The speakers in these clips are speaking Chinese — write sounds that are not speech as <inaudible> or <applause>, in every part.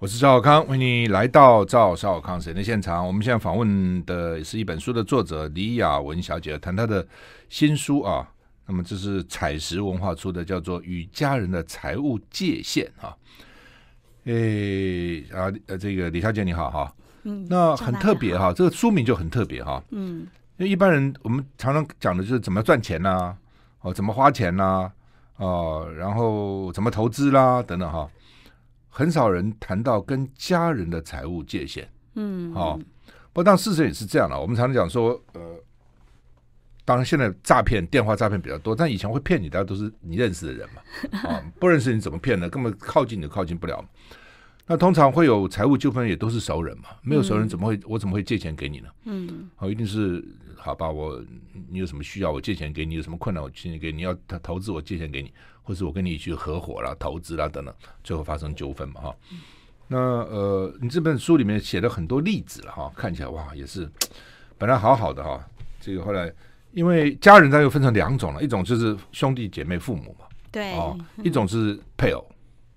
我是赵小康，欢迎你来到赵少康时间的现场。我们现在访问的是一本书的作者李雅文小姐，谈她的新书啊。那么这是采石文化出的，叫做《与家人的财务界限》啊。诶啊呃，这个李小姐你好哈。嗯。那很特别哈，这个书名就很特别哈。嗯。因为一般人我们常常讲的就是怎么赚钱呐、啊，哦，怎么花钱呐、啊，哦，然后怎么投资啦等等哈。很少人谈到跟家人的财务界限，嗯，好、哦，不过当事实也是这样的。我们常常讲说，呃，当然现在诈骗电话诈骗比较多，但以前会骗你的都是你认识的人嘛，啊、<laughs> 哦，不认识你怎么骗呢？根本靠近你都靠近不了。那通常会有财务纠纷，也都是熟人嘛，没有熟人怎么会、嗯、我怎么会借钱给你呢？嗯，好、哦，一定是好吧？我你有什么需要，我借钱给你；有什么困难，我借钱给你；要投投资，我借钱给你。或是我跟你去合伙啦、投资啦等等，最后发生纠纷嘛哈。那呃，你这本书里面写了很多例子了哈，看起来哇也是本来好好的哈，这个后来因为家人他又分成两种了，一种就是兄弟姐妹父母嘛，对，哦，一种是配偶，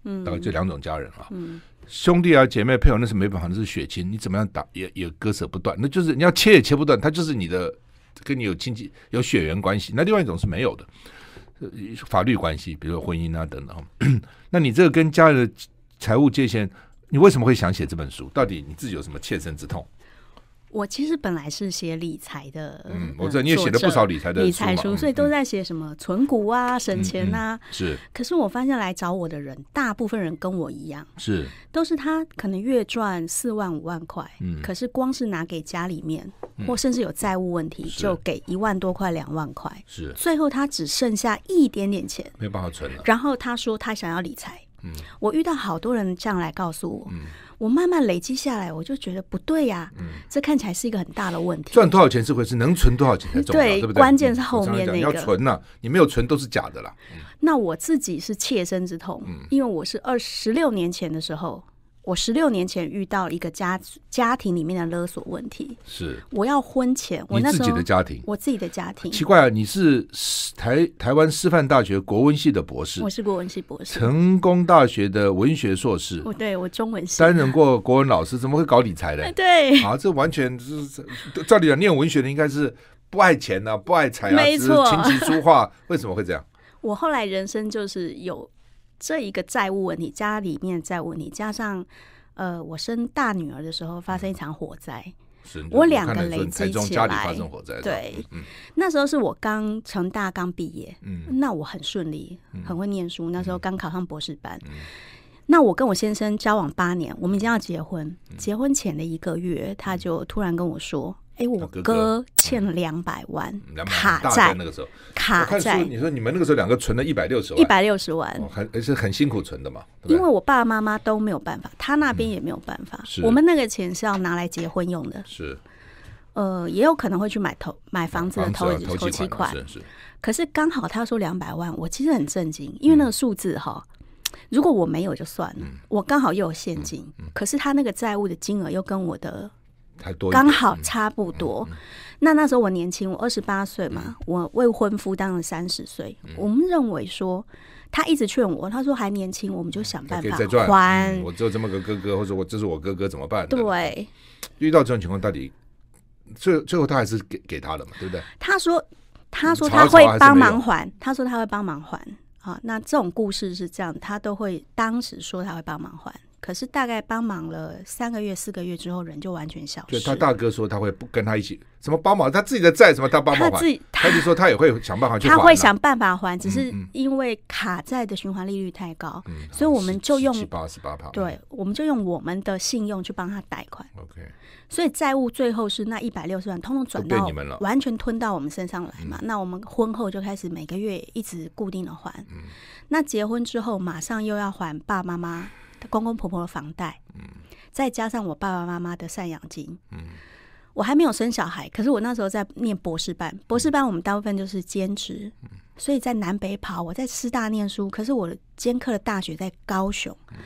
嗯，大概这两种家人啊，嗯，兄弟啊姐妹配偶那是没办法，那是血亲，你怎么样打也也割舍不断，那就是你要切也切不断，他就是你的跟你有亲戚有血缘关系。那另外一种是没有的。法律关系，比如说婚姻啊等等。<clears throat> 那你这个跟家人的财务界限，你为什么会想写这本书？到底你自己有什么切身之痛？我其实本来是写理财的，嗯，我知道你也写了不少理财的理财书，所以都在写什么存股啊、省钱啊。是，可是我发现来找我的人，大部分人跟我一样，是，都是他可能月赚四万五万块，嗯，可是光是拿给家里面，或甚至有债务问题，就给一万多块、两万块，是，最后他只剩下一点点钱，没办法存了。然后他说他想要理财，嗯，我遇到好多人这样来告诉我，嗯。我慢慢累积下来，我就觉得不对呀、啊，嗯，这看起来是一个很大的问题。赚多少钱是回事，能存多少钱才重要，对，对不对？关键是后面那个。你要存呐、啊，你没有存都是假的啦。嗯、那我自己是切身之痛，嗯、因为我是二十六年前的时候。我十六年前遇到一个家家庭里面的勒索问题，是我要婚前，我自己的家庭，我自己的家庭。奇怪啊，你是台台湾师范大学国文系的博士，我是国文系博士，成功大学的文学硕士，我对我中文系担任过国文老师，怎么会搞理财的？<laughs> 对，啊，这完全是照理讲，念文学的应该是不爱钱啊，不爱财啊，没错，琴棋书画，为什么会这样？<laughs> 我后来人生就是有这一个债务问题，家里面债务问题，加上。呃，我生大女儿的时候发生一场火灾，是我两个累积起来，对，嗯、那时候是我刚成大刚毕业，嗯，那我很顺利，很会念书，嗯、那时候刚考上博士班，嗯、那我跟我先生交往八年，我们已经要结婚，嗯、结婚前的一个月，他就突然跟我说。哎，我哥欠了两百万卡债，那个时候卡债。你说你们那个时候两个存了一百六十万，一百六十万，还还是很辛苦存的嘛？因为我爸爸妈妈都没有办法，他那边也没有办法。我们那个钱是要拿来结婚用的。是，呃，也有可能会去买投买房子的头头期款。是，可是刚好他说两百万，我其实很震惊，因为那个数字哈，如果我没有就算了，我刚好又有现金，可是他那个债务的金额又跟我的。刚好差不多。那那时候我年轻，我二十八岁嘛，嗯、我未婚夫当了三十岁。嗯、我们认为说，他一直劝我，他说还年轻，我们就想办法还。嗯、我只有这么个哥哥，或者我这是我哥哥怎么办？对，遇到这种情况，到底最最后他还是给给他了嘛？对不对？他说，他说他会帮忙还，他说他会帮忙还。啊，那这种故事是这样，他都会当时说他会帮忙还。可是大概帮忙了三个月、四个月之后，人就完全消失。对，他大哥说他会不跟他一起，什么帮忙，他自己的债什么他帮忙还，他自己他就说他也会想办法去还。他会想办法还，只是因为卡债的循环利率太高，嗯、所以我们就用八十八趴。对，我们就用我们的信用去帮他贷款。OK，所以债务最后是那一百六十万，通通转到你们了，完全吞到我们身上来嘛。嗯、那我们婚后就开始每个月一直固定的还。嗯、那结婚之后，马上又要还爸爸妈妈。公公婆婆的房贷，嗯，再加上我爸爸妈妈的赡养金，嗯，我还没有生小孩，可是我那时候在念博士班，博士班我们大部分就是兼职，嗯，所以在南北跑，我在师大念书，可是我的兼课的大学在高雄，嗯，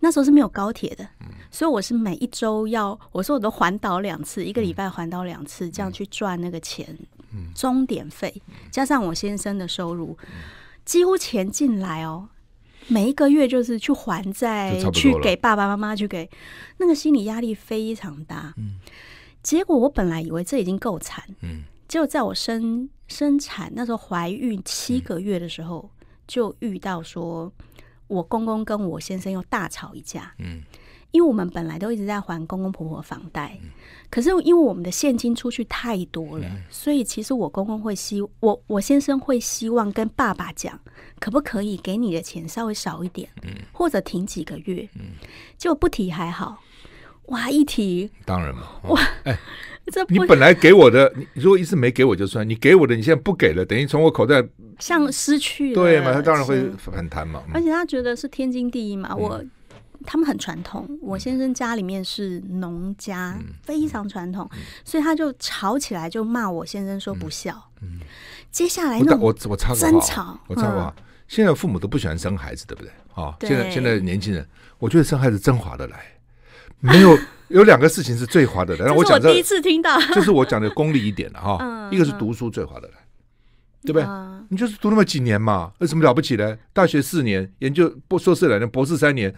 那时候是没有高铁的，嗯，所以我是每一周要，我说我都环岛两次，一个礼拜环岛两次，这样去赚那个钱，嗯，钟点费加上我先生的收入，几乎钱进来哦。每一个月就是去还债，去给爸爸妈妈，去给那个心理压力非常大。嗯，结果我本来以为这已经够惨，嗯，结果在我生生产那时候怀孕七个月的时候，嗯、就遇到说我公公跟我先生又大吵一架，嗯。因为我们本来都一直在还公公婆婆房贷，嗯、可是因为我们的现金出去太多了，嗯、所以其实我公公会希我我先生会希望跟爸爸讲，可不可以给你的钱稍微少一点，嗯、或者停几个月，就、嗯、不提还好，哇一提当然嘛，哇哎，这你本来给我的，你如果一直没给我就算，你给我的你现在不给了，等于从我口袋像失去了，对嘛？他当然会反弹嘛，而且他觉得是天经地义嘛，嗯、我。他们很传统，我先生家里面是农家，嗯、非常传统，嗯、所以他就吵起来，就骂我先生说不孝。嗯，接下来那我我插个话，我插个话，现在父母都不喜欢生孩子，对不对？啊，现在现在年轻人，我觉得生孩子真划得来，没有 <laughs> 有两个事情是最划得来。我讲第一次听到，就是我讲的功利一点的哈，一个是读书最划得来。对不对？嗯、你就是读那么几年嘛，有什么了不起的？大学四年，研究博硕士两年，博士三年，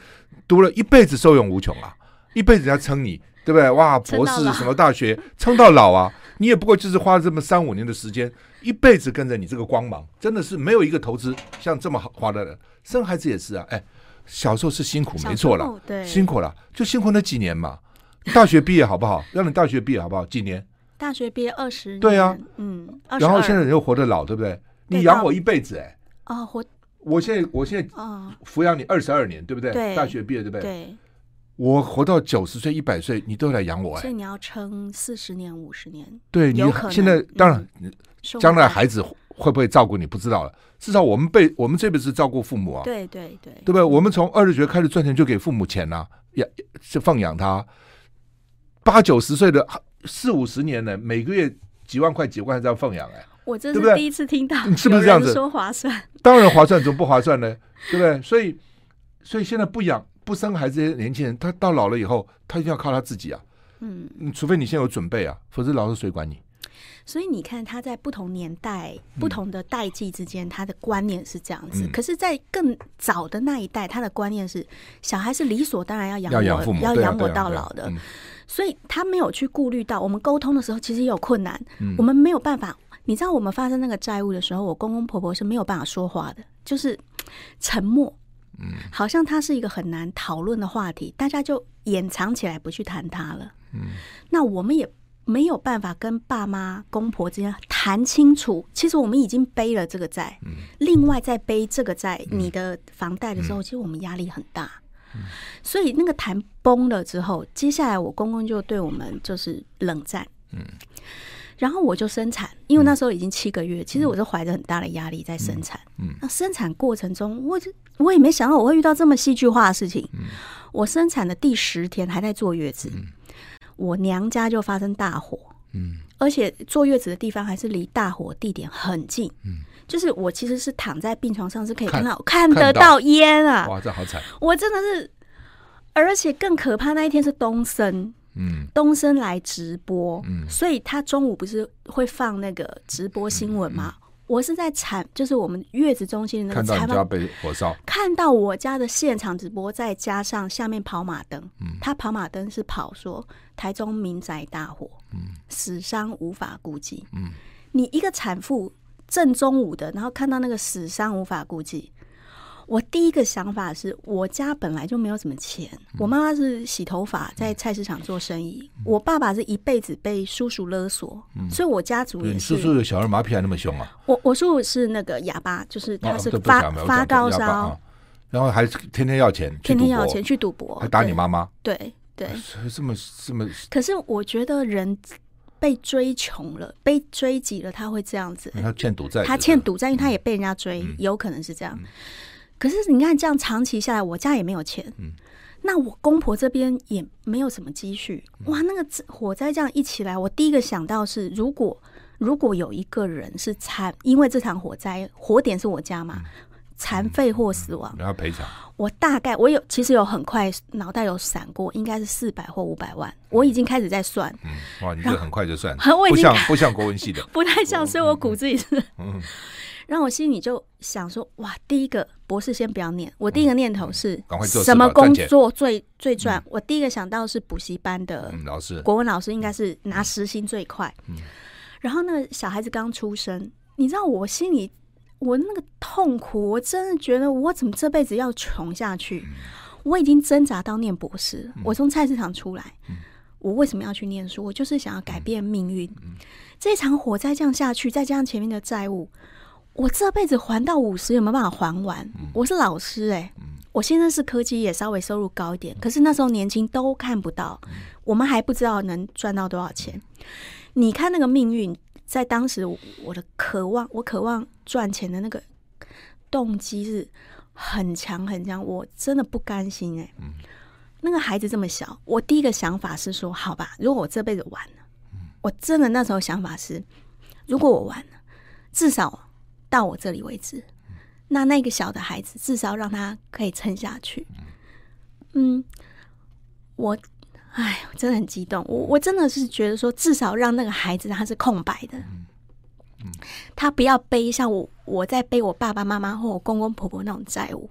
读了一辈子受用无穷啊！一辈子人家称你，对不对？哇，博士什么大学，称到老啊！<laughs> 你也不过就是花了这么三五年的时间，一辈子跟着你这个光芒，真的是没有一个投资像这么好花的人。生孩子也是啊，哎，小时候是辛苦，没错了，对，辛苦了，就辛苦那几年嘛。大学毕业好不好？让你大学毕业好不好？几年？大学毕业二十年，对啊，嗯，然后现在人又活得老，对不对？你养我一辈子，哎，哦，活，我现在我现在抚养你二十二年，对不对？对，大学毕业，对不对？对，我活到九十岁、一百岁，你都来养我，哎，所以你要撑四十年、五十年，对，你现在当然，将来孩子会不会照顾你不知道了。至少我们被我们这辈子照顾父母啊，对对对，对不对？我们从二十岁开始赚钱就给父母钱呐，养是奉养他，八九十岁的四五十年呢，每个月。几万块、几万块这样放养哎，我这是第一次听到，是不是这样子？说划算，<laughs> 当然划算，怎么不划算呢？对不对？所以，所以现在不养、不生孩子这些年轻人，他到老了以后，他一定要靠他自己啊。嗯，除非你先有准备啊，否则老是谁管你？所以你看，他在不同年代、不同的代际之间，他的观念是这样子。嗯、可是，在更早的那一代，他的观念是小孩是理所当然要养我，要养父母，要养我到老的。所以他没有去顾虑到我们沟通的时候，其实也有困难。嗯、我们没有办法，你知道，我们发生那个债务的时候，我公公婆婆是没有办法说话的，就是沉默。嗯，好像它是一个很难讨论的话题，大家就掩藏起来不去谈它了。嗯，那我们也。没有办法跟爸妈、公婆之间谈清楚，其实我们已经背了这个债，嗯、另外再背这个债，嗯、你的房贷的时候，其实我们压力很大。嗯、所以那个谈崩了之后，接下来我公公就对我们就是冷战。嗯，然后我就生产，因为那时候已经七个月，其实我是怀着很大的压力在生产。嗯，那生产过程中，我就我也没想到我会遇到这么戏剧化的事情。嗯、我生产的第十天还在坐月子。嗯。我娘家就发生大火，嗯，而且坐月子的地方还是离大火地点很近，嗯，就是我其实是躺在病床上是可以看到看，看得到烟啊，哇，这好惨！我真的是，而且更可怕那一天是东森，嗯，东森来直播，嗯，所以他中午不是会放那个直播新闻吗？嗯嗯我是在产，就是我们月子中心的那个采访，看到家被火烧，看到我家的现场直播，再加上下面跑马灯，嗯，他跑马灯是跑说台中民宅大火，嗯，死伤无法估计，嗯，你一个产妇正中午的，然后看到那个死伤无法估计。我第一个想法是我家本来就没有什么钱，我妈妈是洗头发，在菜市场做生意，我爸爸是一辈子被叔叔勒索，所以我家族也是。叔叔的小儿麻痹还那么凶啊？我我叔叔是那个哑巴，就是他是发发高烧，然后还天天要钱，天天要钱去赌博，还打你妈妈。对对，这么这么。可是我觉得人被追穷了，被追急了，他会这样子。他欠赌债，他欠赌债，因为他也被人家追，有可能是这样。可是你看，这样长期下来，我家也没有钱。嗯，那我公婆这边也没有什么积蓄。哇，那个火灾这样一起来，我第一个想到是，如果如果有一个人是残，因为这场火灾火点是我家嘛，残废或死亡，然后赔偿。我大概我有其实有很快脑袋有闪过，应该是四百或五百万。我已经开始在算。嗯，哇，你这很快就算，<laughs> 不像不像国文系的，<laughs> 不太像，所以我骨子里是。嗯。然后我心里就想说，哇，第一个博士先不要念，我第一个念头是，赶快做什么工作最最赚？我第一个想到是补习班的老师，国文老师应该是拿时薪最快。然后那个小孩子刚出生，你知道我心里我那个痛苦，我真的觉得我怎么这辈子要穷下去？我已经挣扎到念博士，我从菜市场出来，我为什么要去念书？我就是想要改变命运。这场火灾这样下去，再加上前面的债务。我这辈子还到五十有没有办法还完？我是老师哎、欸，我现在是科技也，稍微收入高一点，可是那时候年轻都看不到，我们还不知道能赚到多少钱。你看那个命运，在当时我的渴望，我渴望赚钱的那个动机是很强很强，我真的不甘心哎、欸。那个孩子这么小，我第一个想法是说，好吧，如果我这辈子完了，我真的那时候想法是，如果我完了，至少。到我这里为止，那那个小的孩子至少让他可以撑下去。嗯，我，哎，我真的很激动。我我真的是觉得说，至少让那个孩子他是空白的，他不要背像我我在背我爸爸妈妈或我公公婆婆那种债务。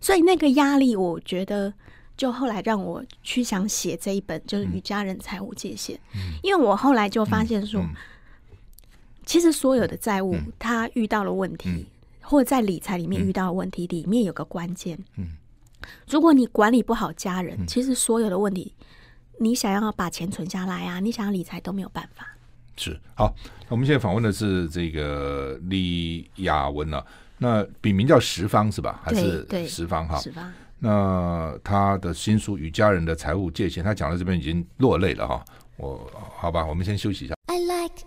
所以那个压力，我觉得就后来让我去想写这一本，就是《与家人财务界限》，因为我后来就发现说。其实所有的债务，他遇到了问题，嗯、或者在理财里面遇到的问题，里面有个关键。嗯，如果你管理不好家人，嗯、其实所有的问题，你想要把钱存下来啊，你想要理财都没有办法。是好，我们现在访问的是这个李雅文啊，那笔名叫十方是吧？还是十方哈？十方。那他的新书《与家人的财务界限》，他讲到这边已经落泪了哈。我好吧，我们先休息一下。I like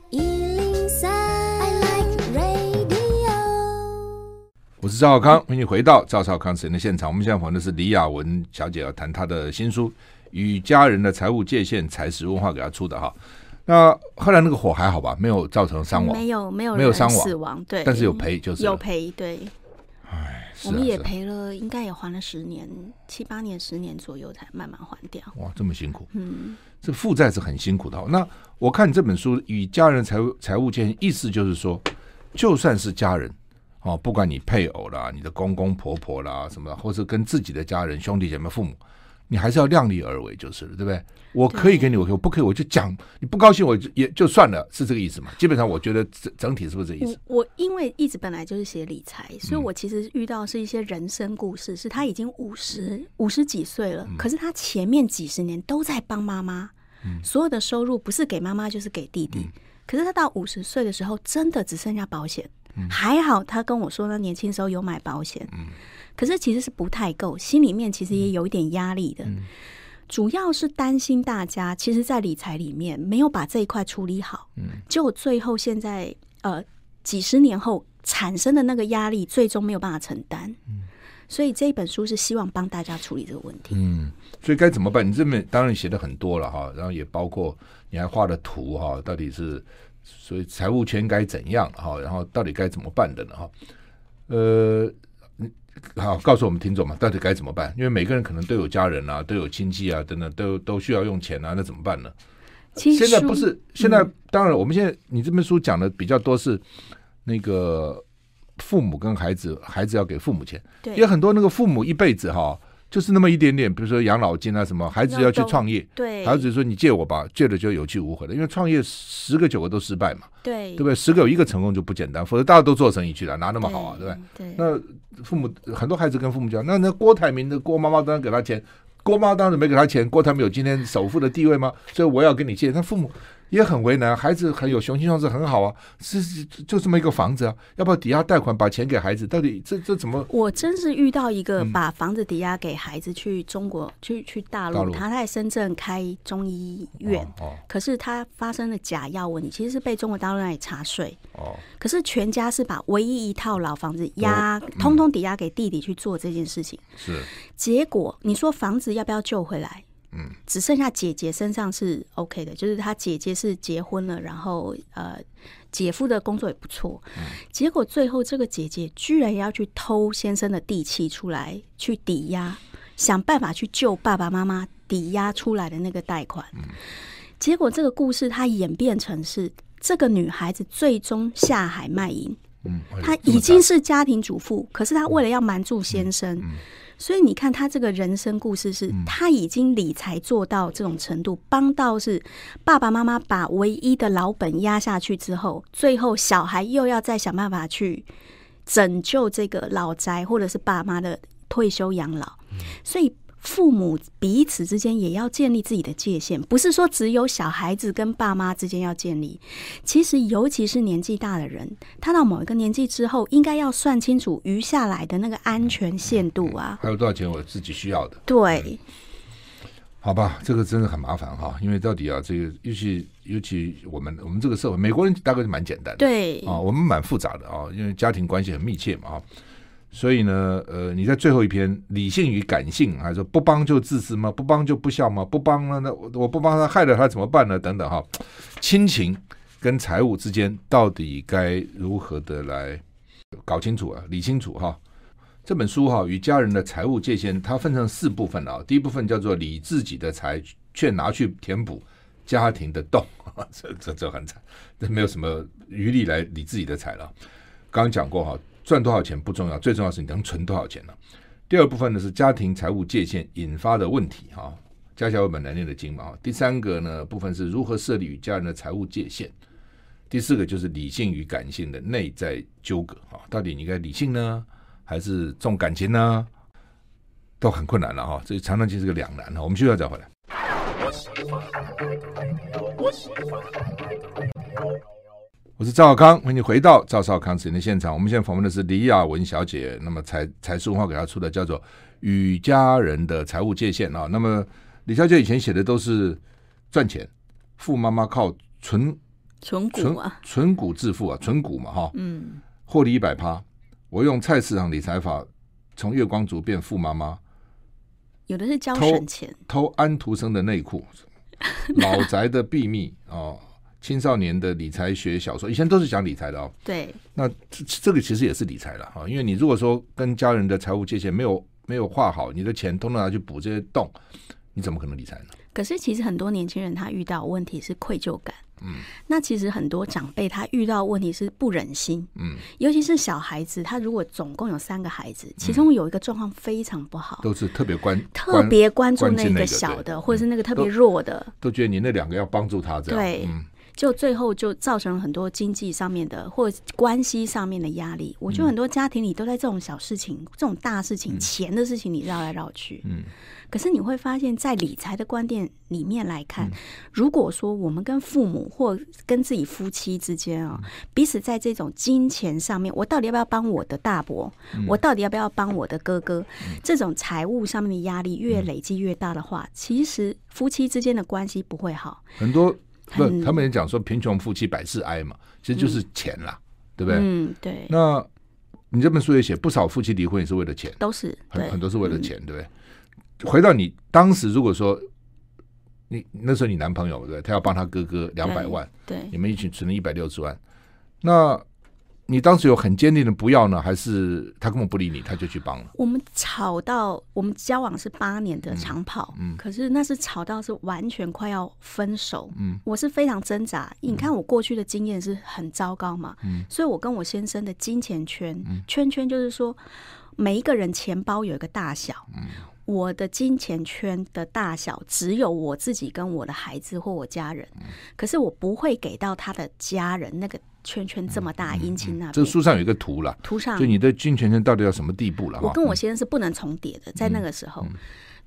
我是赵少康，欢迎回到赵少康时间的现场。我们现在访问的是李雅文小姐，要谈她的新书《与家人的财务界限》，采实文化给她出的哈。那后来那个火还好吧？没有造成伤亡，没有没有没有伤亡死亡，对，但是有赔，就是有赔，对。唉，我们也赔了，应该也还了十年、七八年、十年左右才慢慢还掉。哇，这么辛苦，嗯，这负债是很辛苦的。那我看这本书《与家人财务财务界限》，意思就是说，就算是家人。哦，不管你配偶啦，你的公公婆婆啦，什么，或是跟自己的家人、兄弟姐妹、父母，你还是要量力而为，就是了，对不对？我可以给你，我我不可以，我就讲，你不高兴，我就也就算了，是这个意思嘛？基本上，我觉得整整体是不是这个意思？我，我因为一直本来就是写理财，所以我其实遇到是一些人生故事，是他已经五十五十几岁了，可是他前面几十年都在帮妈妈，所有的收入不是给妈妈就是给弟弟，可是他到五十岁的时候，真的只剩下保险。还好，他跟我说，他年轻时候有买保险，可是其实是不太够，心里面其实也有一点压力的，主要是担心大家，其实，在理财里面没有把这一块处理好，嗯，结果最后现在呃几十年后产生的那个压力，最终没有办法承担，嗯。所以这一本书是希望帮大家处理这个问题。嗯，所以该怎么办？你这边当然写的很多了哈，然后也包括你还画了图哈，到底是。所以财务圈该怎样哈？然后到底该怎么办的呢？哈，呃，好，告诉我们听众嘛，到底该怎么办？因为每个人可能都有家人啊，都有亲戚啊，等等，都都需要用钱啊，那怎么办呢？现在不是现在，当然，我们现在你这本书讲的比较多是那个父母跟孩子，孩子要给父母钱，对，也很多那个父母一辈子哈。就是那么一点点，比如说养老金啊什么，孩子要去创业，对，孩子说你借我吧，借了就有去无回了，因为创业十个九个都失败嘛，对，对不对？十个有一个成功就不简单，否则大家都做生意去了，哪那么好啊，对不对？对，那父母很多孩子跟父母讲，那那郭台铭的郭妈妈当然给他钱，郭妈当然没给他钱，郭台铭有今天首富的地位吗？所以我要跟你借，他父母。也很为难，孩子很有雄心壮志，很好啊，是就这么一个房子啊，要不要抵押贷款把钱给孩子？到底这这怎么？我真是遇到一个把房子抵押给孩子去中国，嗯、去去大陆，他在深圳开中医院，哦哦、可是他发生了假药问题，其实是被中国大陆那里查税。哦，可是全家是把唯一一套老房子押，嗯、通通抵押给弟弟去做这件事情。是，结果你说房子要不要救回来？嗯，只剩下姐姐身上是 OK 的，就是他姐姐是结婚了，然后呃，姐夫的工作也不错。嗯，结果最后这个姐姐居然要去偷先生的地契出来去抵押，想办法去救爸爸妈妈抵押出来的那个贷款。嗯，结果这个故事它演变成是这个女孩子最终下海卖淫。嗯，她已经是家庭主妇，可是她为了要瞒住先生，所以你看他这个人生故事是，他已经理财做到这种程度，帮到是爸爸妈妈把唯一的老本压下去之后，最后小孩又要再想办法去拯救这个老宅或者是爸妈的退休养老，所以。父母彼此之间也要建立自己的界限，不是说只有小孩子跟爸妈之间要建立。其实，尤其是年纪大的人，他到某一个年纪之后，应该要算清楚余下来的那个安全限度啊。还有多少钱我自己需要的？对、嗯，好吧，这个真的很麻烦哈，因为到底啊，这个尤其尤其我们我们这个社会，美国人大概是蛮简单的，对啊，我们蛮复杂的啊，因为家庭关系很密切嘛啊。所以呢，呃，你在最后一篇理性与感性，还是说不帮就自私吗？不帮就不孝吗？不帮了，那我不帮他，害了他怎么办呢？等等哈，亲情跟财务之间到底该如何的来搞清楚啊？理清楚哈。这本书哈与家人的财务界限，它分成四部分啊。第一部分叫做理自己的财，却拿去填补家庭的洞，<laughs> 这这这很惨，这没有什么余力来理自己的财了。刚刚讲过哈。赚多少钱不重要，最重要是你能存多少钱呢？第二部分呢是家庭财务界限引发的问题哈，家家有本难念的经嘛。第三个呢部分是如何设立与家人的财务界限。第四个就是理性与感性的内在纠葛哈，到底你该理性呢，还是重感情呢？都很困难了哈，这常常就是个两难哈。我们需要再回来。我是赵少康，欢迎你回到赵少康时间的现场。我们现在访问的是李雅文小姐，那么财财书文化给她出的叫做《与家人的财务界限》啊。那么李小姐以前写的都是赚钱，富妈妈靠存存股啊，存股致富啊，存股嘛哈，嗯，获利一百趴。我用菜市场理财法，从月光族变富妈妈。有的是交省钱，偷，偷安徒生的内裤，<laughs> 老宅的秘密哦。青少年的理财学小说，以前都是讲理财的哦。对，那这这个其实也是理财了哈，因为你如果说跟家人的财务界限没有没有画好，你的钱通通拿去补这些洞，你怎么可能理财呢？可是其实很多年轻人他遇到问题是愧疚感，嗯，那其实很多长辈他遇到问题是不忍心，嗯，尤其是小孩子，他如果总共有三个孩子，其中有一个状况非常不好，都是特别关特别关注那个小的，或者是那个特别弱的，都觉得你那两个要帮助他这样，对。嗯就最后就造成了很多经济上面的或关系上面的压力。我觉得很多家庭里都在这种小事情、这种大事情、钱的事情里绕来绕去。嗯，可是你会发现在理财的观点里面来看，如果说我们跟父母或跟自己夫妻之间啊，彼此在这种金钱上面，我到底要不要帮我的大伯？我到底要不要帮我的哥哥？这种财务上面的压力越累积越大的话，其实夫妻之间的关系不会好。很多。不，他们也讲说贫穷夫妻百事哀嘛，其实就是钱啦，嗯、对不对？嗯，对。那你这本书也写，不少夫妻离婚也是为了钱，都是很很多是为了钱，嗯、对不对？回到你当时，如果说你那时候你男朋友对对，他要帮他哥哥两百万，对，对，你们一起存了一百六十万，那。你当时有很坚定的不要呢，还是他根本不理你，他就去帮了？我们吵到我们交往是八年的长跑，嗯，嗯，可是那是吵到是完全快要分手，嗯，我是非常挣扎。你看我过去的经验是很糟糕嘛，嗯，所以我跟我先生的金钱圈，嗯，圈圈就是说每一个人钱包有一个大小，嗯，我的金钱圈的大小只有我自己跟我的孩子或我家人，嗯，可是我不会给到他的家人那个。圈圈这么大，阴茎那边，这个书上有一个图了，图上。就你的金钱圈到底要什么地步了？我跟我先生是不能重叠的，在那个时候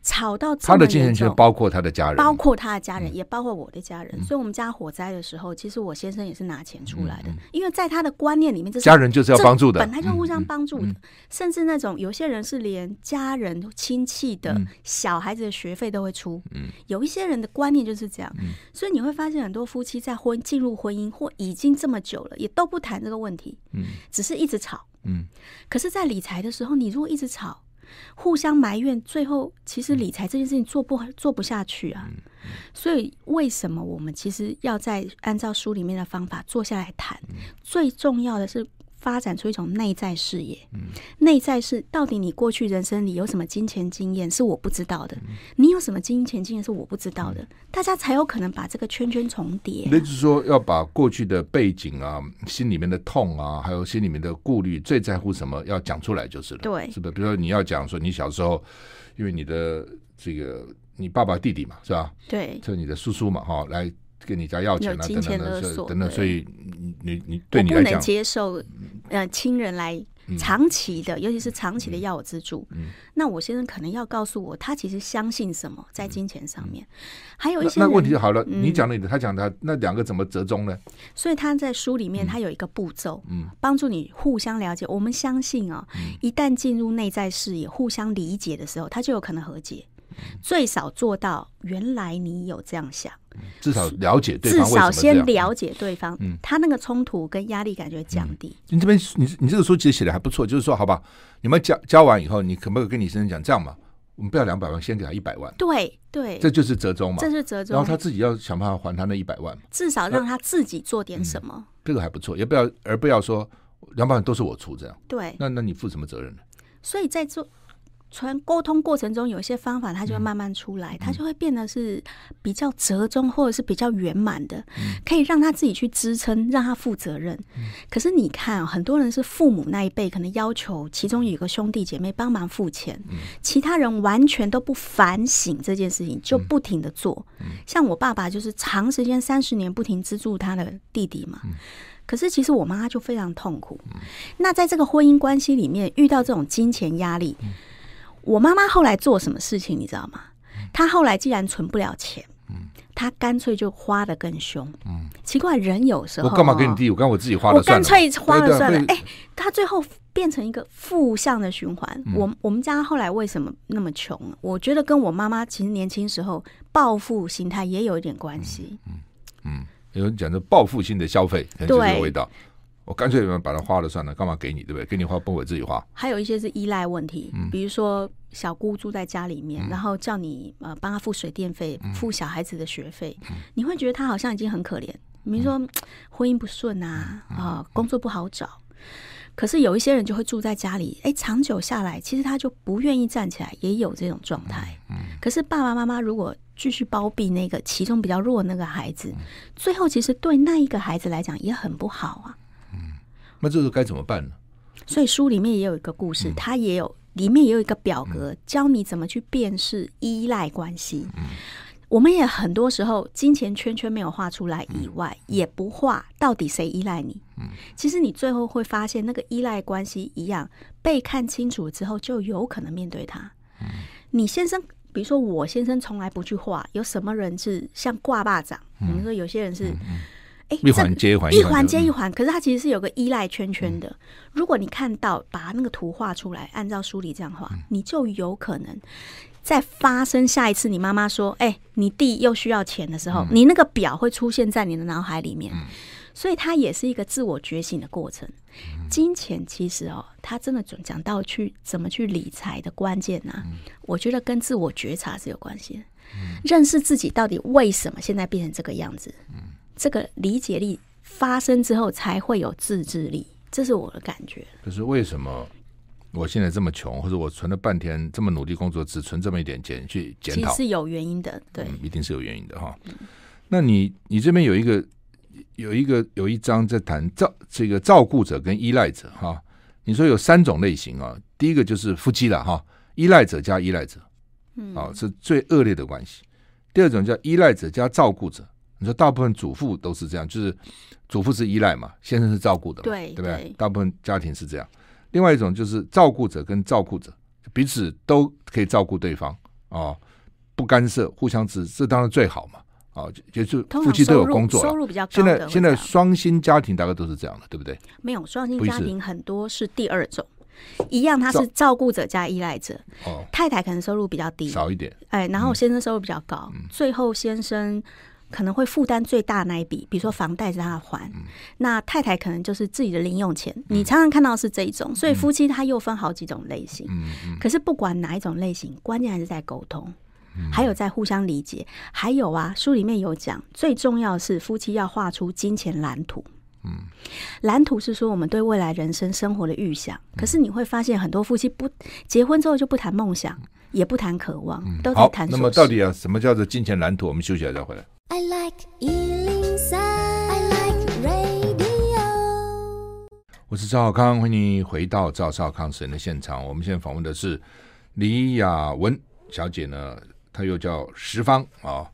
吵到他的精神圈包括他的家人，包括他的家人，也包括我的家人。所以，我们家火灾的时候，其实我先生也是拿钱出来的，因为在他的观念里面，这家人就是要帮助的，本来就互相帮助的。甚至那种有些人是连家人亲戚的小孩子的学费都会出，有一些人的观念就是这样。所以你会发现，很多夫妻在婚进入婚姻或已经这么久了，也都不谈这个问题，只是一直吵。嗯。可是，在理财的时候，你如果一直吵。互相埋怨，最后其实理财这件事情做不做不下去啊。所以为什么我们其实要在按照书里面的方法坐下来谈？最重要的是发展出一种内在视野。嗯，内在是到底你过去人生里有什么金钱经验是我不知道的，嗯、你有什么金钱经验是我不知道的，嗯、大家才有可能把这个圈圈重叠、啊。那就是说，要把过去的背景啊、心里面的痛啊，还有心里面的顾虑，最在乎什么，要讲出来就是了。对，是不是？比如说你要讲说你小时候，因为你的这个你爸爸弟弟嘛，是吧？对，就你的叔叔嘛，哈，来。跟你家要钱啊，金钱勒索等等，所以你你你对你来讲，不能接受呃亲人来长期的，嗯、尤其是长期的要我资助。嗯，那我先生可能要告诉我，他其实相信什么在金钱上面，嗯、还有一些那，那问题就好了。嗯、你讲的，他讲的，那两个怎么折中呢？所以他在书里面，他有一个步骤，嗯，帮助你互相了解。我们相信啊、一旦进入内在视野，互相理解的时候，他就有可能和解。最少做到，原来你有这样想，至少了解对方，至少先了解对方，嗯，他那个冲突跟压力感觉降低。嗯、你这边，你你这个书其实写的还不错，就是说，好吧，你们交交完以后，你可不可以跟你先生讲这样嘛？我们不要两百万，先给他一百万，对对，这就是折中嘛，这是折中，然后他自己要想办法还他那一百万，至少让他自己做点什么，嗯、这个还不错，也不要而不要说两百万都是我出这样，对，那那你负什么责任呢？所以在做。从沟通过程中，有一些方法，它就会慢慢出来，它就会变得是比较折中，或者是比较圆满的，可以让他自己去支撑，让他负责任。可是你看，很多人是父母那一辈，可能要求其中有一个兄弟姐妹帮忙付钱，其他人完全都不反省这件事情，就不停的做。像我爸爸就是长时间三十年不停资助他的弟弟嘛。可是其实我妈就非常痛苦。那在这个婚姻关系里面，遇到这种金钱压力。我妈妈后来做什么事情，你知道吗？她后来既然存不了钱，嗯，她干脆就花的更凶。嗯，奇怪，人有时候我干嘛给你弟？我干我自己花了算了，我干脆花了算了。哎，她最后变成一个负向的循环。我我们家后来为什么那么穷？我觉得跟我妈妈其实年轻时候报复心态也有一点关系。嗯嗯，有人讲的报复性的消费，很有这个味道。我干脆把它花了算了，干嘛给你，对不对？给你花不我自己花。还有一些是依赖问题，嗯、比如说小姑住在家里面，嗯、然后叫你呃帮他付水电费、嗯、付小孩子的学费，嗯、你会觉得他好像已经很可怜。比如说、嗯、婚姻不顺啊，啊、呃、工作不好找。嗯、可是有一些人就会住在家里，哎，长久下来，其实他就不愿意站起来，也有这种状态。嗯嗯、可是爸爸妈妈如果继续包庇那个其中比较弱的那个孩子，嗯、最后其实对那一个孩子来讲也很不好啊。那这个该怎么办呢？所以书里面也有一个故事，它也有里面也有一个表格，教你怎么去辨识依赖关系。我们也很多时候金钱圈圈没有画出来以外，也不画到底谁依赖你。其实你最后会发现，那个依赖关系一样被看清楚之后，就有可能面对他。你先生，比如说我先生从来不去画，有什么人是像挂霸掌？我们说有些人是。哎，一环接一环，一环接一环。可是它其实是有个依赖圈圈的。如果你看到把那个图画出来，按照书里这样画，你就有可能在发生下一次你妈妈说：“哎，你弟又需要钱的时候”，你那个表会出现在你的脑海里面。所以它也是一个自我觉醒的过程。金钱其实哦，它真的讲讲到去怎么去理财的关键呢？我觉得跟自我觉察是有关系的。认识自己到底为什么现在变成这个样子。这个理解力发生之后，才会有自制力，这是我的感觉。可是为什么我现在这么穷，或者我存了半天这么努力工作，只存这么一点钱去检讨，其实是有原因的，对，嗯、一定是有原因的哈。嗯、那你你这边有一个有一个有一章在谈照这个照顾者跟依赖者哈，你说有三种类型啊，第一个就是夫妻了哈，依赖者加依赖者，嗯，啊是最恶劣的关系。第二种叫依赖者加照顾者。你说大部分主妇都是这样，就是主妇是依赖嘛，先生是照顾的嘛，对，对不对？对，大部分家庭是这样。另外一种就是照顾者跟照顾者彼此都可以照顾对方啊，不干涉，互相支持，这当然最好嘛。啊，就是夫妻都有工作，收入比较高。现在现在双薪家庭大概都是这样的，对不对？没有双薪家庭很多是第二种，一样他是照顾者加依赖者。哦，太太可能收入比较低，少一点。哎，然后先生收入比较高，嗯、最后先生。可能会负担最大那一笔，比如说房贷是他还，嗯、那太太可能就是自己的零用钱。嗯、你常常看到是这一种，所以夫妻他又分好几种类型。嗯嗯、可是不管哪一种类型，关键还是在沟通，嗯、还有在互相理解。还有啊，书里面有讲，最重要是夫妻要画出金钱蓝图。嗯，蓝图是说我们对未来人生生活的预想。可是你会发现，很多夫妻不结婚之后就不谈梦想，也不谈渴望，都在谈。那么到底啊，什么叫做金钱蓝图？我们休息一下再回来。I like 103, I like radio。我是赵少康，欢迎你回到赵少康时间的现场。我们现在访问的是李雅文小姐呢，她又叫十方啊。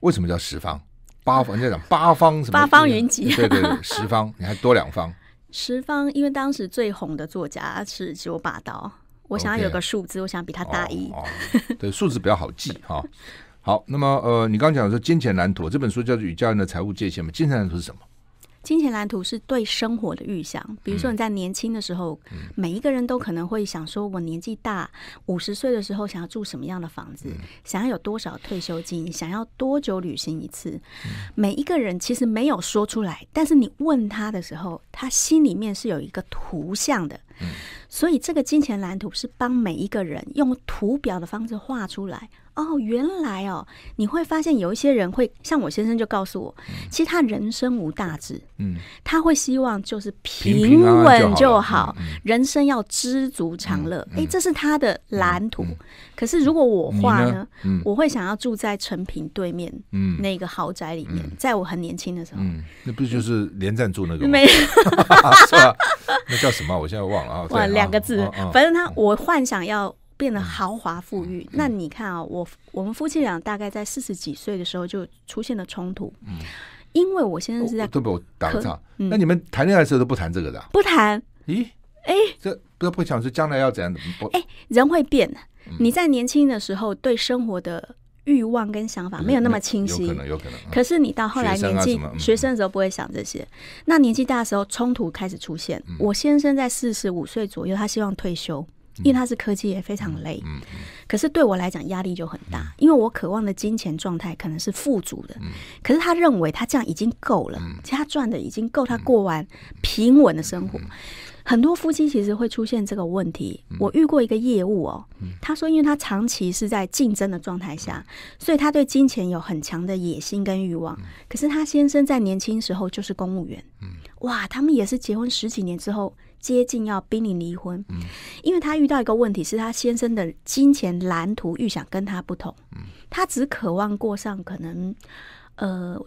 为什么叫十方？八方，人家讲八方什么？八方云集。对对对，十方，<laughs> 你还多两方。十方，因为当时最红的作家是九把刀，我想要有个数字，okay. 我想比他大一。哦哦、对，数字比较好记哈。<laughs> 好，那么呃，你刚刚讲的说金钱蓝图这本书叫做《与家人的财务界限》嘛？金钱蓝图是什么？金钱蓝图是对生活的预想，比如说你在年轻的时候，嗯，每一个人都可能会想说，我年纪大，五十岁的时候想要住什么样的房子，嗯，想要有多少退休金，想要多久旅行一次，嗯。每一个人其实没有说出来，但是你问他的时候，他心里面是有一个图像的。嗯，所以这个金钱蓝图是帮每一个人用图表的方式画出来。哦，原来哦，你会发现有一些人会像我先生就告诉我，嗯，其实他人生无大志，嗯，他会希望就是平稳就好，人生要知足常乐。哎，嗯嗯，这是他的蓝图，嗯嗯。可是如果我画呢，呢，嗯，我会想要住在成品对面，嗯，那个豪宅里面，嗯，在我很年轻的时候，嗯，那不就是连战住那个吗？没有 <laughs> <laughs> <laughs> 是吧？那叫什么？我现在忘了啊。哇，两个字，反正他，我幻想要。变得豪华富裕，嗯，那你看啊，我我们夫妻俩大概在四十几岁的时候就出现了冲突，嗯，因为我先生是在，对不？我打个岔，嗯，那你们谈恋爱的时候都不谈这个的？不谈？咦？哎，这不要不想说将来要怎样不？哎，人会变，你在年轻的时候对生活的欲望跟想法没有那么清晰，有可能，有可能。可是你到后来年纪学生，啊，学生的时候不会想这些，那年纪大的时候冲突开始出现。我先生在四十五岁左右，他希望退休。因为他是科技也非常累，可是对我来讲压力就很大，嗯，因为我渴望的金钱状态可能是富足的，嗯，可是他认为他这样已经够了，嗯，其实他赚的已经够他过完平稳的生活，嗯。很多夫妻其实会出现这个问题。嗯，我遇过一个业务哦，嗯，他说因为他长期是在竞争的状态下，所以他对金钱有很强的野心跟欲望，嗯。可是他先生在年轻时候就是公务员，嗯，哇，他们也是结婚十几年之后。接近要濒临离婚，嗯，因为他遇到一个问题，是他先生的金钱蓝图预想跟他不同，嗯，他只渴望过上可能呃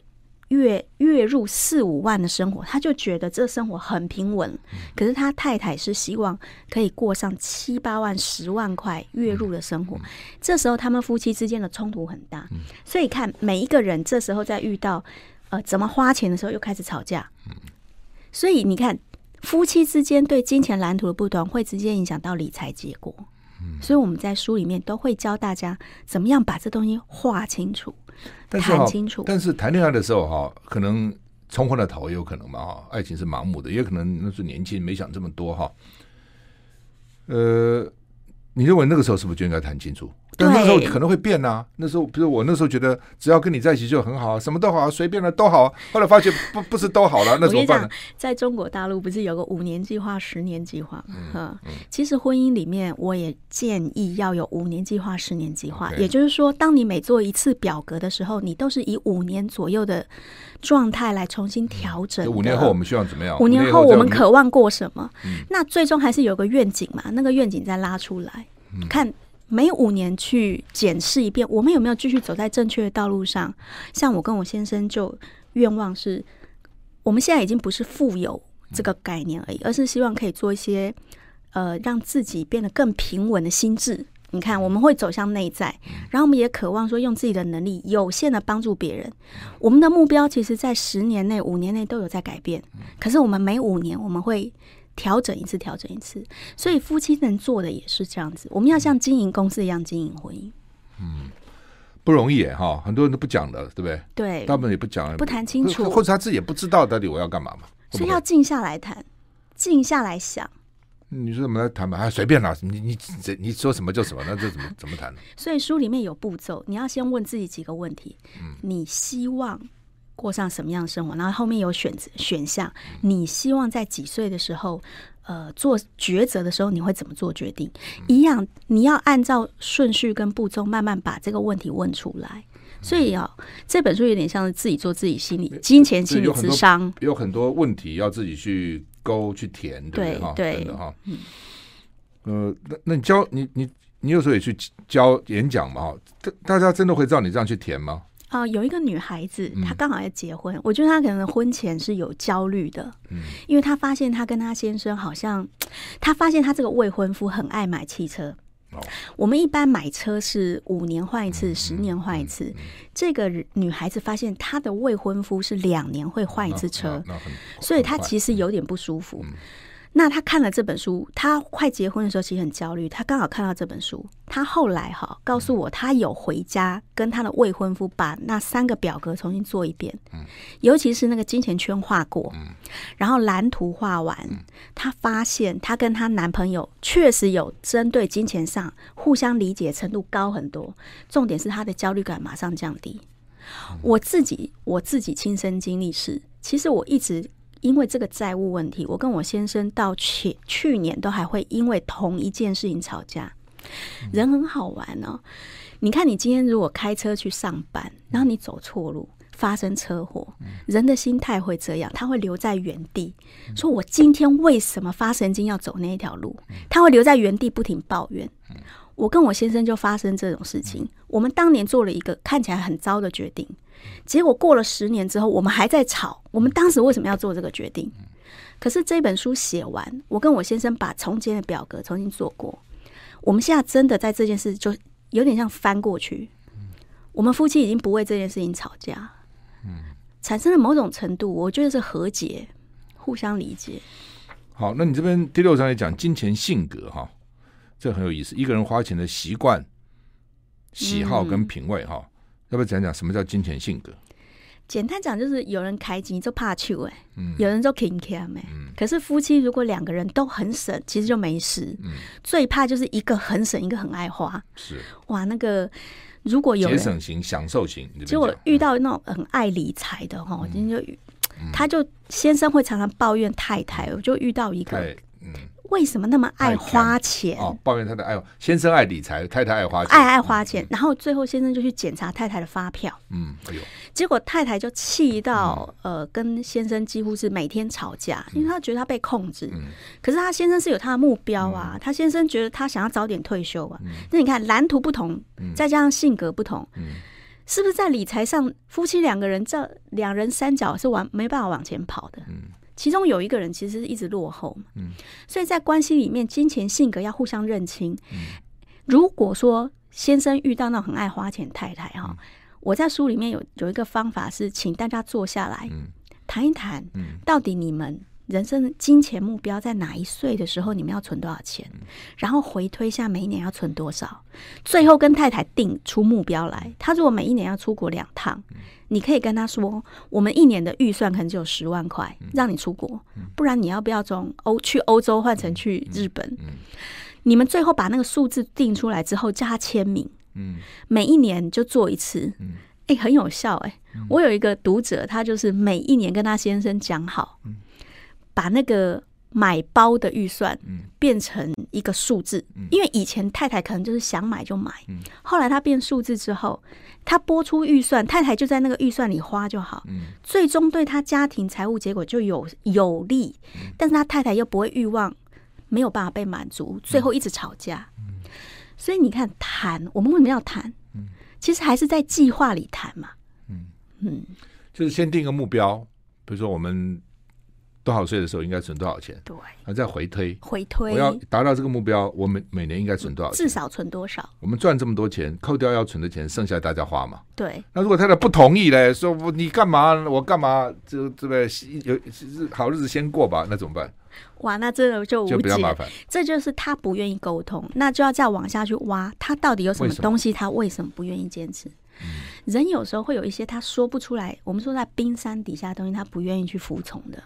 月月入四五万的生活，他就觉得这生活很平稳，嗯，可是他太太是希望可以过上七八万、十万块月入的生活，嗯，这时候他们夫妻之间的冲突很大，嗯，所以看每一个人这时候在遇到呃怎么花钱的时候，又开始吵架，嗯，所以你看。夫妻之间对金钱蓝图的不同，会直接影响到理财结果。嗯，所以我们在书里面都会教大家怎么样把这东西画清楚、谈清楚。但是谈恋爱的时候哈，可能冲昏了头也有可能嘛哈，爱情是盲目的，也可能那是年轻没想这么多哈。呃，你认为那个时候是不是就应该谈清楚？但那时候可能会变呐、啊。那时候，比如我那时候觉得，只要跟你在一起就很好，什么都好，随便了都好。后来发现不不是都好了，<laughs> 那怎么办呢？在中国大陆不是有个五年计划、十年计划吗？嗯，嗯，其实婚姻里面，我也建议要有五年计划、十年计划。也就是说，当你每做一次表格的时候，你都是以五年左右的状态来重新调整。五年后我们希望怎么样？五年后我们渴望过什么？嗯、那最终还是有个愿景嘛？那个愿景再拉出来、嗯、看。每五年去检视一遍，我们有没有继续走在正确的道路上？像我跟我先生就愿望是，我们现在已经不是富有这个概念而已，而是希望可以做一些呃，让自己变得更平稳的心智。你看，我们会走向内在，然后我们也渴望说用自己的能力有限的帮助别人。我们的目标其实，在十年内、五年内都有在改变，可是我们每五年我们会。调整一次，调整一次，所以夫妻能做的也是这样子。我们要像经营公司一样经营婚姻，嗯，不容易哈，很多人都不讲的，对不对？对，大部分也不讲，不谈清楚，或者他自己也不知道到底我要干嘛嘛。所以要静下来谈，静下来想。你说怎么来谈吧？啊，随便啦，你你这你说什么就什么，那这怎么怎么谈呢？所以书里面有步骤，你要先问自己几个问题。嗯，你希望。过上什么样的生活？然后后面有选择选项，你希望在几岁的时候，呃，做抉择的时候，你会怎么做决定？一样，你要按照顺序跟步骤，慢慢把这个问题问出来。所以啊，这本书有点像是自己做自己心理金钱心理智商，有很多问题要自己去勾去填，对不对？对，哈，嗯，呃，那那你教你你你有时候也去教演讲嘛？哈，大大家真的会照你这样去填吗？啊、呃，有一个女孩子，她刚好要结婚，嗯、我觉得她可能婚前是有焦虑的，嗯，因为她发现她跟她先生好像，她发现她这个未婚夫很爱买汽车。哦，我们一般买车是五年换一次，嗯、十年换一次。这个女孩子发现她的未婚夫是两年会换一次车，所以她其实有点不舒服。嗯嗯那他看了这本书，他快结婚的时候其实很焦虑。他刚好看到这本书，他后来哈告诉我，他有回家跟他的未婚夫把那三个表格重新做一遍，尤其是那个金钱圈画过，然后蓝图画完，他发现他跟他男朋友确实有针对金钱上互相理解程度高很多，重点是他的焦虑感马上降低。我自己我自己亲身经历是，其实我一直。因为这个债务问题，我跟我先生到去去年都还会因为同一件事情吵架。人很好玩哦，你看你今天如果开车去上班，然后你走错路发生车祸，人的心态会这样，他会留在原地，说我今天为什么发神经要走那一条路？他会留在原地不停抱怨。我跟我先生就发生这种事情，我们当年做了一个看起来很糟的决定。结果过了十年之后，我们还在吵。我们当时为什么要做这个决定？可是这本书写完，我跟我先生把从前的表格重新做过。我们现在真的在这件事就有点像翻过去。我们夫妻已经不为这件事情吵架，产生了某种程度，我觉得是和解，互相理解。好，那你这边第六章也讲金钱性格哈，这很有意思。一个人花钱的习惯、喜好跟品味哈。要不要讲讲什么叫金钱性格？简单讲就是有人开机就怕去哎，嗯、有人就勤俭哎。嗯、可是夫妻如果两个人都很省，其实就没事。嗯、最怕就是一个很省，一个很爱花。是哇，那个如果有节省型、享受型，结果遇到那种很爱理财的哈，嗯、就他就先生会常常抱怨太太，我就遇到一个。为什么那么爱花钱？哦，抱怨他的爱先生爱理财，太太爱花钱，爱爱花钱。然后最后先生就去检查太太的发票，嗯，哎呦，结果太太就气到呃，跟先生几乎是每天吵架，因为他觉得他被控制。可是他先生是有他的目标啊，他先生觉得他想要早点退休啊。那你看蓝图不同，再加上性格不同，是不是在理财上夫妻两个人这两人三角是往没办法往前跑的？其中有一个人其实是一直落后，嗯，所以在关系里面，金钱性格要互相认清。如果说先生遇到那种很爱花钱太太哈，我在书里面有有一个方法是，请大家坐下来谈一谈，到底你们人生的金钱目标在哪一岁的时候，你们要存多少钱，然后回推一下每一年要存多少，最后跟太太定出目标来。他如果每一年要出国两趟。你可以跟他说，我们一年的预算可能只有十万块，让你出国，不然你要不要从欧去欧洲换成去日本？你们最后把那个数字定出来之后，叫他签名。每一年就做一次，哎，很有效哎。我有一个读者，他就是每一年跟他先生讲好，把那个。买包的预算变成一个数字，因为以前太太可能就是想买就买，后来她变数字之后，她拨出预算，太太就在那个预算里花就好，最终对她家庭财务结果就有有利，但是她太太又不会欲望没有办法被满足，最后一直吵架。所以你看，谈我们为什么要谈？其实还是在计划里谈嘛。嗯嗯，就是先定个目标，比如说我们。多少岁的时候应该存多少钱？对，然后再回推，回推。我要达到这个目标，我每每年应该存多少钱？至少存多少？我们赚这么多钱，扣掉要存的钱，剩下大家花嘛？对。那如果太太不同意嘞，说我你干嘛？我干嘛？就这个有日好日子先过吧？那怎么办？哇，那这个就无解，就比较麻烦。这就是他不愿意沟通，那就要再往下去挖，他到底有什么东西？他为什么不愿意坚持？嗯、人有时候会有一些他说不出来，我们说在冰山底下的东西，他不愿意去服从的。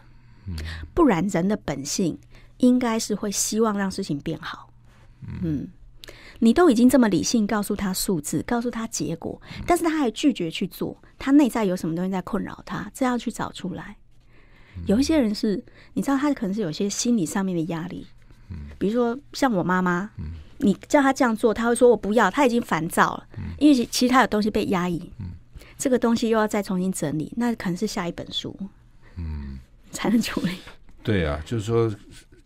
不然，人的本性应该是会希望让事情变好。嗯，你都已经这么理性告诉他数字，告诉他结果，但是他还拒绝去做，他内在有什么东西在困扰他，这要去找出来。有一些人是，你知道，他可能是有些心理上面的压力。比如说像我妈妈，你叫他这样做，他会说我不要，他已经烦躁了，因为其他的东西被压抑。这个东西又要再重新整理，那可能是下一本书，嗯，才能处理。对啊，就是说，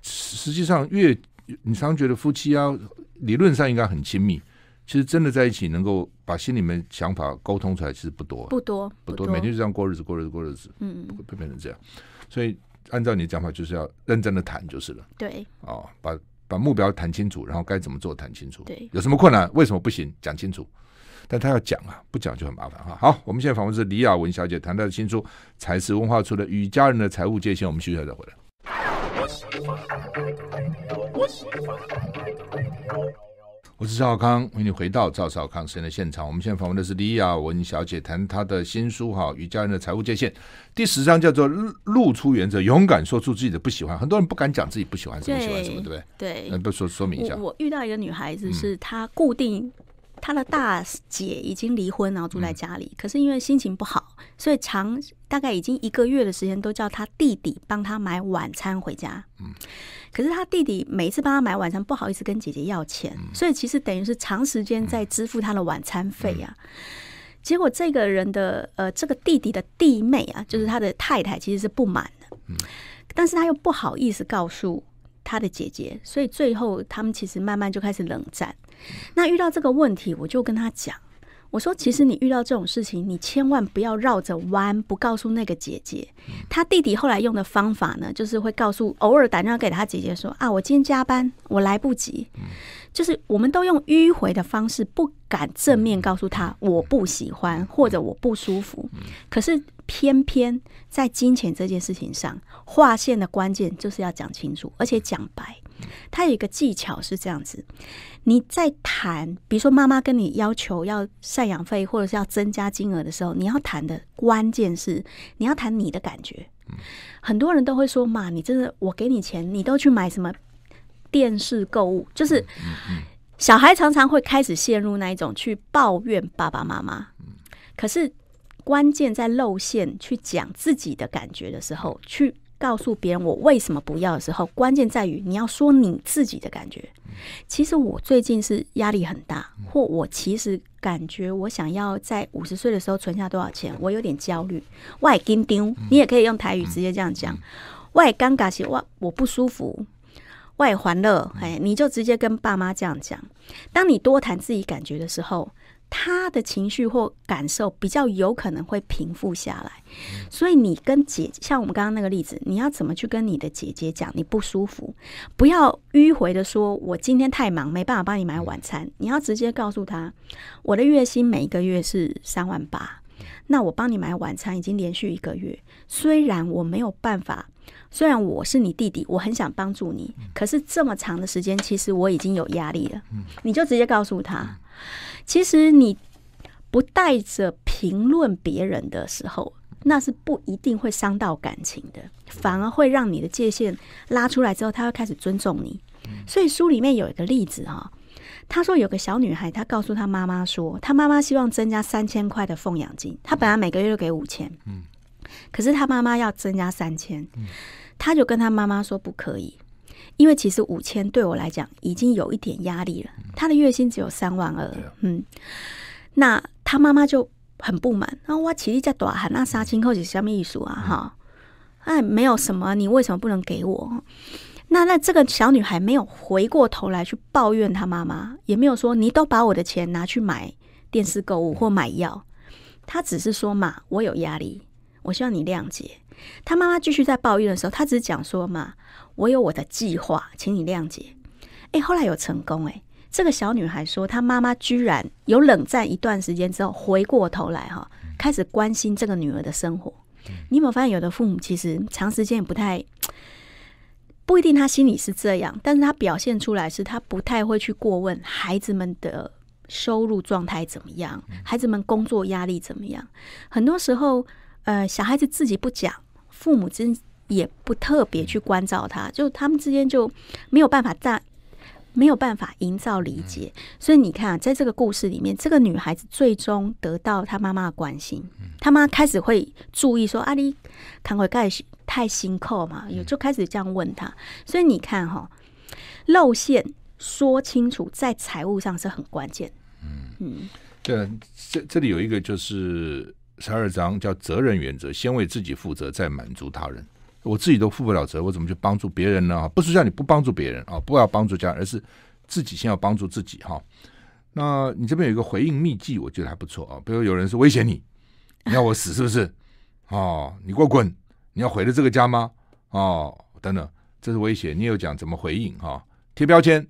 实际上越你常觉得夫妻啊，理论上应该很亲密，其实真的在一起能够把心里面想法沟通出来，其实不多，不多，不多，每天就这样过日子，过日子，过日子，嗯，不会变成这样。所以按照你的讲法，就是要认真的谈就是了。对，哦，把把目标谈清楚，然后该怎么做谈清楚。对，有什么困难，为什么不行，讲清楚。但他要讲啊，不讲就很麻烦哈。好，我们现在访问是李雅文小姐，谈她的新书《财是文化出的与家人的财务界限》，我们休息再回来。我是赵少康，欢迎你回到赵少康时间的现场。我们现在访问的是李雅文小姐，谈她的新书哈《与家人的财务界限》，第十章叫做“露出原则，勇敢说出自己的不喜欢”。很多人不敢讲自己不喜欢什么，喜欢什么，对不对？对，那不说说明一下。我，我遇到一个女孩子，是她固定。他的大姐已经离婚，然后住在家里。可是因为心情不好，所以长大概已经一个月的时间都叫他弟弟帮他买晚餐回家。可是他弟弟每一次帮他买晚餐，不好意思跟姐姐要钱，所以其实等于是长时间在支付他的晚餐费啊。结果这个人的呃，这个弟弟的弟妹啊，就是他的太太，其实是不满的。但是他又不好意思告诉他的姐姐，所以最后他们其实慢慢就开始冷战。那遇到这个问题，我就跟他讲，我说：“其实你遇到这种事情，你千万不要绕着弯，不告诉那个姐姐。他弟弟后来用的方法呢，就是会告诉，偶尔打电话给他姐姐说：‘啊，我今天加班，我来不及。’就是我们都用迂回的方式，不敢正面告诉他我不喜欢或者我不舒服。可是偏偏在金钱这件事情上，划线的关键就是要讲清楚，而且讲白。他有一个技巧是这样子。”你在谈，比如说妈妈跟你要求要赡养费或者是要增加金额的时候，你要谈的关键是你要谈你的感觉。很多人都会说嘛，你真的我给你钱，你都去买什么电视购物？就是小孩常常会开始陷入那一种去抱怨爸爸妈妈。可是关键在露馅去讲自己的感觉的时候，去。告诉别人我为什么不要的时候，关键在于你要说你自己的感觉。其实我最近是压力很大，或我其实感觉我想要在五十岁的时候存下多少钱，我有点焦虑。我也紧张，你也可以用台语直接这样讲。外尴尬些，我我不舒服，我也欢乐。哎，你就直接跟爸妈这样讲。当你多谈自己感觉的时候。他的情绪或感受比较有可能会平复下来，所以你跟姐，像我们刚刚那个例子，你要怎么去跟你的姐姐讲你不舒服？不要迂回的说，我今天太忙，没办法帮你买晚餐。你要直接告诉他，我的月薪每一个月是三万八，那我帮你买晚餐已经连续一个月，虽然我没有办法，虽然我是你弟弟，我很想帮助你，可是这么长的时间，其实我已经有压力了。你就直接告诉他。其实你不带着评论别人的时候，那是不一定会伤到感情的，反而会让你的界限拉出来之后，他会开始尊重你。所以书里面有一个例子哈，他说有个小女孩，她告诉她妈妈说，她妈妈希望增加三千块的奉养金，她本来每个月都给五千，嗯可是她妈妈要增加三千，她就跟她妈妈说不可以。因为其实五千对我来讲已经有一点压力了，她的月薪只有三万二，嗯，那她妈妈就很不满，那我起立在大喊那杀青后是什么意思啊？哈，哎，没有什么，你为什么不能给我？那那这个小女孩没有回过头来去抱怨她妈妈，也没有说你都把我的钱拿去买电视购物或买药，她只是说嘛，我有压力，我希望你谅解。她妈妈继续在抱怨的时候，她只是讲说嘛。我有我的计划，请你谅解。哎，后来有成功哎。这个小女孩说，她妈妈居然有冷战一段时间之后，回过头来哈，开始关心这个女儿的生活。你有没有发现，有的父母其实长时间也不太，不一定他心里是这样，但是他表现出来是他不太会去过问孩子们的收入状态怎么样，孩子们工作压力怎么样。很多时候，呃，小孩子自己不讲，父母真。也不特别去关照他，就他们之间就没有办法在没有办法营造理解，所以你看啊，在这个故事里面，这个女孩子最终得到她妈妈的关心，她妈开始会注意说：“阿丽看会盖太辛苦嘛？”有就开始这样问他。所以你看哈，露馅说清楚，在财务上是很关键。嗯嗯，对，这这里有一个就是十二章叫责任原则，先为自己负责，再满足他人。我自己都负不了责，我怎么去帮助别人呢？不是叫你不帮助别人啊，不要帮助家人，而是自己先要帮助自己哈。那你这边有一个回应秘籍，我觉得还不错啊。比如有人是威胁你，你要我死是不是？哦，你给我滚！你要毁了这个家吗？哦，等等，这是威胁。你有讲怎么回应哈？贴标签，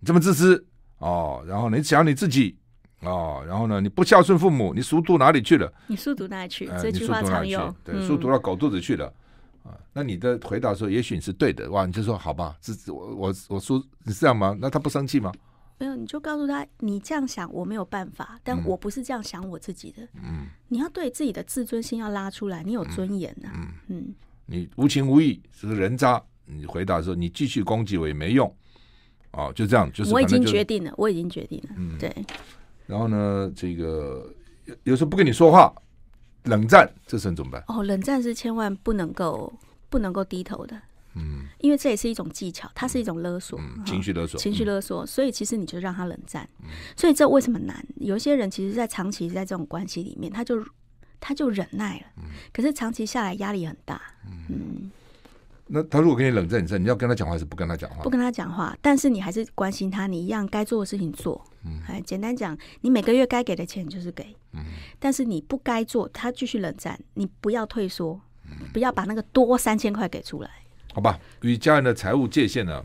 你这么自私哦。然后你想你自己哦。然后呢，你不孝顺父母，你书读哪里去了？你书读哪里去？这句话常用。对，书读到狗肚子去了。啊那你的回答说，也许你是对的，哇，你就说好吧，这我我我说你是这样吗？那他不生气吗？没有，你就告诉他，你这样想我没有办法，但我不是这样想我自己的。嗯，你要对自己的自尊心要拉出来，你有尊严呐、啊。嗯嗯，你无情无义是个人渣，你回答说你继续攻击我也没用。哦，就这样，就是我已经决定了，我已经决定了。嗯，对。然后呢，这个有时候不跟你说话。冷战，这时候怎么办？哦，冷战是千万不能够不能够低头的，嗯，因为这也是一种技巧，它是一种勒索，嗯、情绪勒索，情绪勒索。所以其实你就让他冷战，嗯、所以这为什么难？有些人其实，在长期在这种关系里面，他就他就忍耐了，嗯、可是长期下来压力很大，嗯。嗯那他如果跟你冷战，你你要跟他讲话还是不跟他讲话？不跟他讲话，但是你还是关心他，你一样该做的事情做。嗯，哎，简单讲，你每个月该给的钱就是给。嗯，但是你不该做，他继续冷战，你不要退缩，嗯、不要把那个多三千块给出来。好吧，与家人的财务界限呢？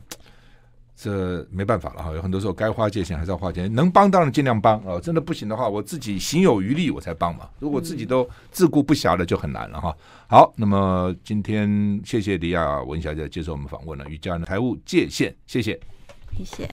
这没办法了哈，有很多时候该花界限还是要花钱，能帮当然尽量帮啊，真的不行的话，我自己行有余力我才帮嘛。如果自己都自顾不暇的，就很难了哈。好，那么今天谢谢李亚文小姐接受我们访问了，与家人的财务界限，谢谢，谢谢。